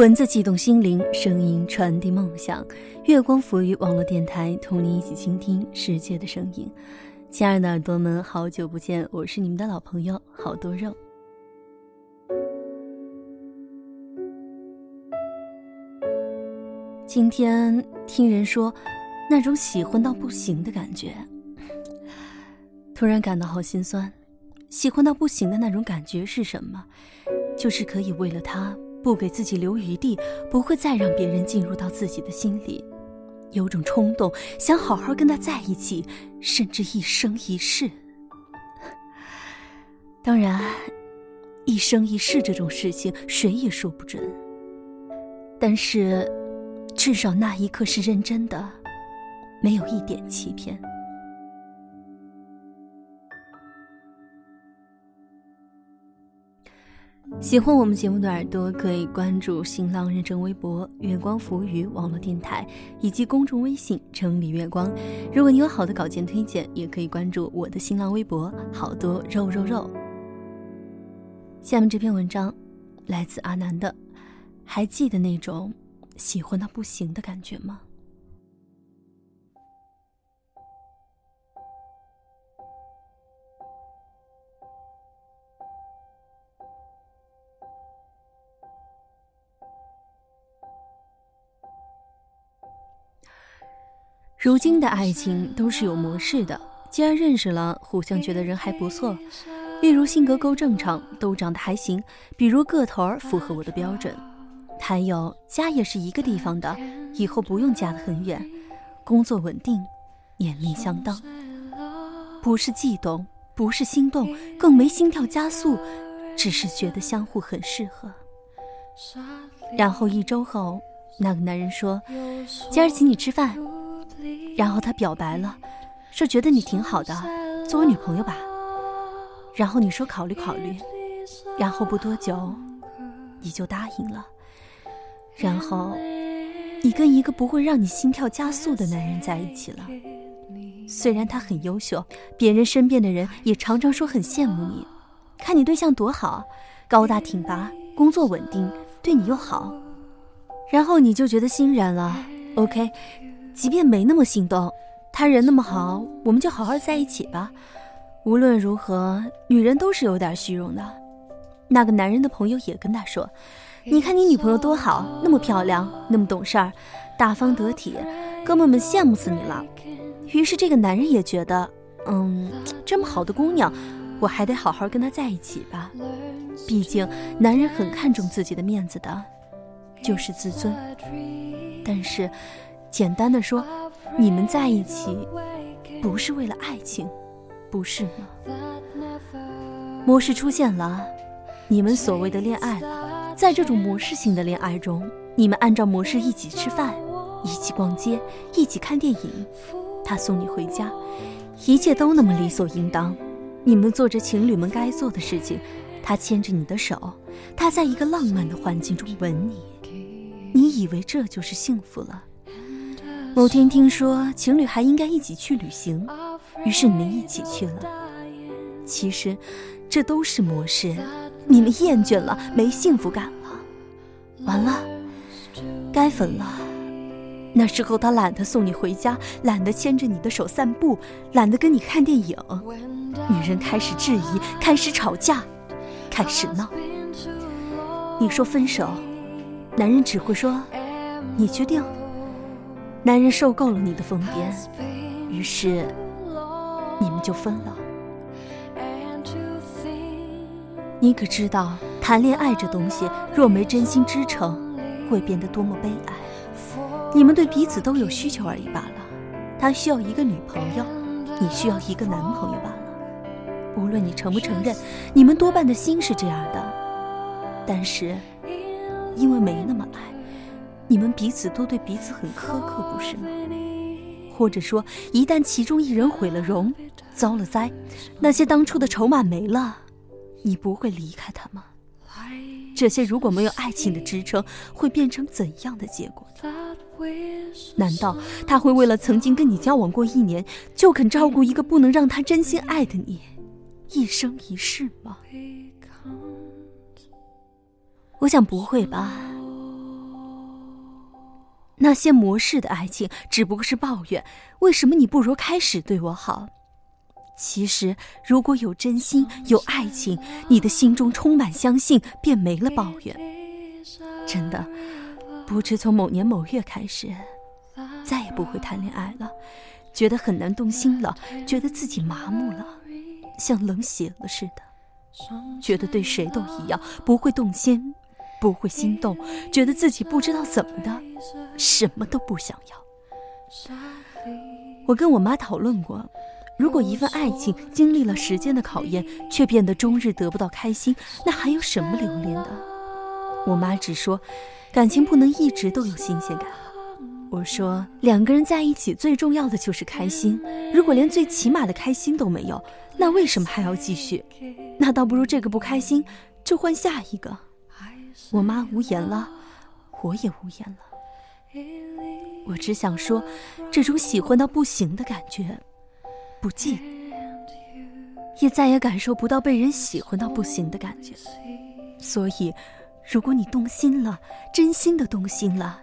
文字悸动心灵，声音传递梦想。月光浮于网络电台，同你一起倾听世界的声音。亲爱的耳朵们，好久不见，我是你们的老朋友好多肉。今天听人说，那种喜欢到不行的感觉，突然感到好心酸。喜欢到不行的那种感觉是什么？就是可以为了他。不给自己留余地，不会再让别人进入到自己的心里，有种冲动想好好跟他在一起，甚至一生一世。当然，一生一世这种事情谁也说不准。但是，至少那一刻是认真的，没有一点欺骗。喜欢我们节目的耳朵可以关注新浪认证微博“月光浮语”网络电台以及公众微信“城里月光”。如果你有好的稿件推荐，也可以关注我的新浪微博“好多肉肉肉”。下面这篇文章来自阿南的，还记得那种喜欢到不行的感觉吗？如今的爱情都是有模式的，既然认识了，互相觉得人还不错，例如性格够正常，都长得还行，比如个头儿符合我的标准，还有家也是一个地方的，以后不用嫁得很远，工作稳定，年龄相当，不是悸动，不是心动，更没心跳加速，只是觉得相互很适合。然后一周后，那个男人说：“今儿请你吃饭。”然后他表白了，说觉得你挺好的，做我女朋友吧。然后你说考虑考虑，然后不多久，你就答应了。然后，你跟一个不会让你心跳加速的男人在一起了。虽然他很优秀，别人身边的人也常常说很羡慕你，看你对象多好，高大挺拔，工作稳定，对你又好。然后你就觉得欣然了。OK。即便没那么心动，他人那么好，我们就好好在一起吧。无论如何，女人都是有点虚荣的。那个男人的朋友也跟他说：“你看你女朋友多好，那么漂亮，那么懂事儿，大方得体，哥们们羡慕死你了。”于是这个男人也觉得，嗯，这么好的姑娘，我还得好好跟她在一起吧。毕竟男人很看重自己的面子的，就是自尊。但是。简单的说，你们在一起不是为了爱情，不是吗？模式出现了，你们所谓的恋爱了。在这种模式性的恋爱中，你们按照模式一起吃饭，一起逛街，一起看电影，他送你回家，一切都那么理所应当。你们做着情侣们该做的事情，他牵着你的手，他在一个浪漫的环境中吻你，你以为这就是幸福了？某天听说情侣还应该一起去旅行，于是你们一起去了。其实，这都是模式，你们厌倦了，没幸福感了。完了，该分了。那时候他懒得送你回家，懒得牵着你的手散步，懒得跟你看电影。女人开始质疑，开始吵架，开始闹。你说分手，男人只会说：“你确定？”男人受够了你的疯癫，于是你们就分了。你可知道，谈恋爱这东西若没真心支撑，会变得多么悲哀？你们对彼此都有需求而已罢了。他需要一个女朋友，你需要一个男朋友罢了。无论你承不承认，你们多半的心是这样的。但是，因为没那么爱。你们彼此都对彼此很苛刻，不是吗？或者说，一旦其中一人毁了容，遭了灾，那些当初的筹码没了，你不会离开他吗？这些如果没有爱情的支撑，会变成怎样的结果？难道他会为了曾经跟你交往过一年，就肯照顾一个不能让他真心爱的你，一生一世吗？我想不会吧。那些模式的爱情只不过是抱怨，为什么你不如开始对我好？其实，如果有真心，有爱情，你的心中充满相信，便没了抱怨。真的，不知从某年某月开始，再也不会谈恋爱了，觉得很难动心了，觉得自己麻木了，像冷血了似的，觉得对谁都一样，不会动心。不会心动，觉得自己不知道怎么的，什么都不想要。我跟我妈讨论过，如果一份爱情经历了时间的考验，却变得终日得不到开心，那还有什么留恋的？我妈只说，感情不能一直都有新鲜感。我说，两个人在一起最重要的就是开心，如果连最起码的开心都没有，那为什么还要继续？那倒不如这个不开心，就换下一个。我妈无言了，我也无言了。我只想说，这种喜欢到不行的感觉，不近，也再也感受不到被人喜欢到不行的感觉。所以，如果你动心了，真心的动心了，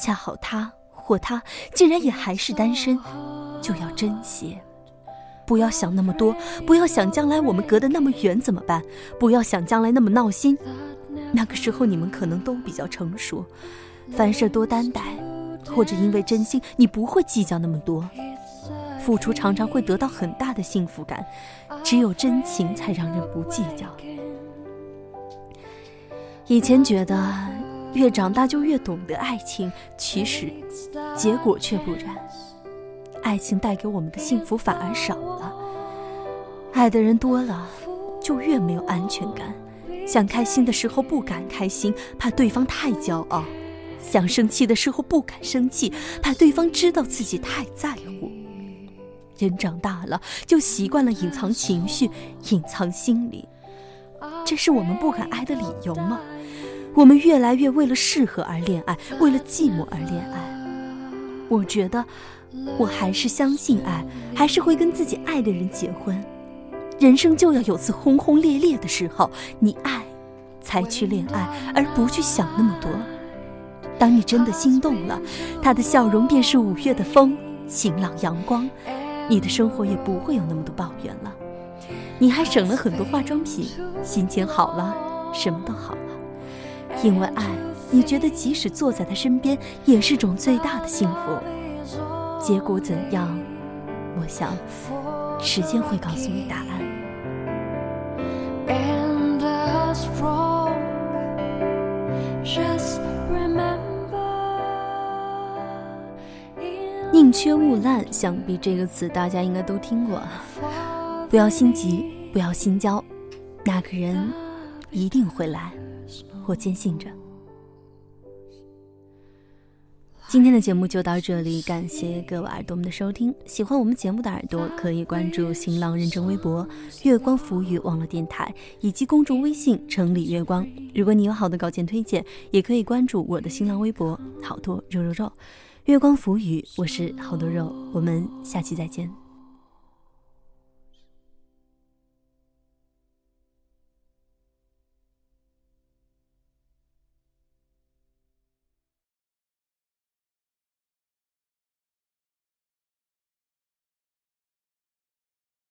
恰好他或她竟然也还是单身，就要珍惜。不要想那么多，不要想将来我们隔得那么远怎么办，不要想将来那么闹心。那个时候你们可能都比较成熟，凡事多担待，或者因为真心，你不会计较那么多。付出常常会得到很大的幸福感，只有真情才让人不计较。以前觉得越长大就越懂得爱情，其实结果却不然，爱情带给我们的幸福反而少了。爱的人多了，就越没有安全感。想开心的时候不敢开心，怕对方太骄傲；想生气的时候不敢生气，怕对方知道自己太在乎。人长大了，就习惯了隐藏情绪，隐藏心理。这是我们不敢爱的理由吗？我们越来越为了适合而恋爱，为了寂寞而恋爱。我觉得，我还是相信爱，还是会跟自己爱的人结婚。人生就要有次轰轰烈烈的时候，你爱，才去恋爱，而不去想那么多。当你真的心动了，他的笑容便是五月的风，晴朗阳光，你的生活也不会有那么多抱怨了。你还省了很多化妆品，心情好了，什么都好了。因为爱，你觉得即使坐在他身边，也是种最大的幸福。结果怎样？我想，时间会告诉你答案。宁缺毋滥，想必这个词大家应该都听过。不要心急，不要心焦，那个人一定会来，我坚信着。今天的节目就到这里，感谢各位耳朵们的收听。喜欢我们节目的耳朵可以关注新浪认证微博“月光浮语网络电台”以及公众微信“城里月光”。如果你有好的稿件推荐，也可以关注我的新浪微博“好多肉肉肉”。月光浮语，我是好多肉，我们下期再见。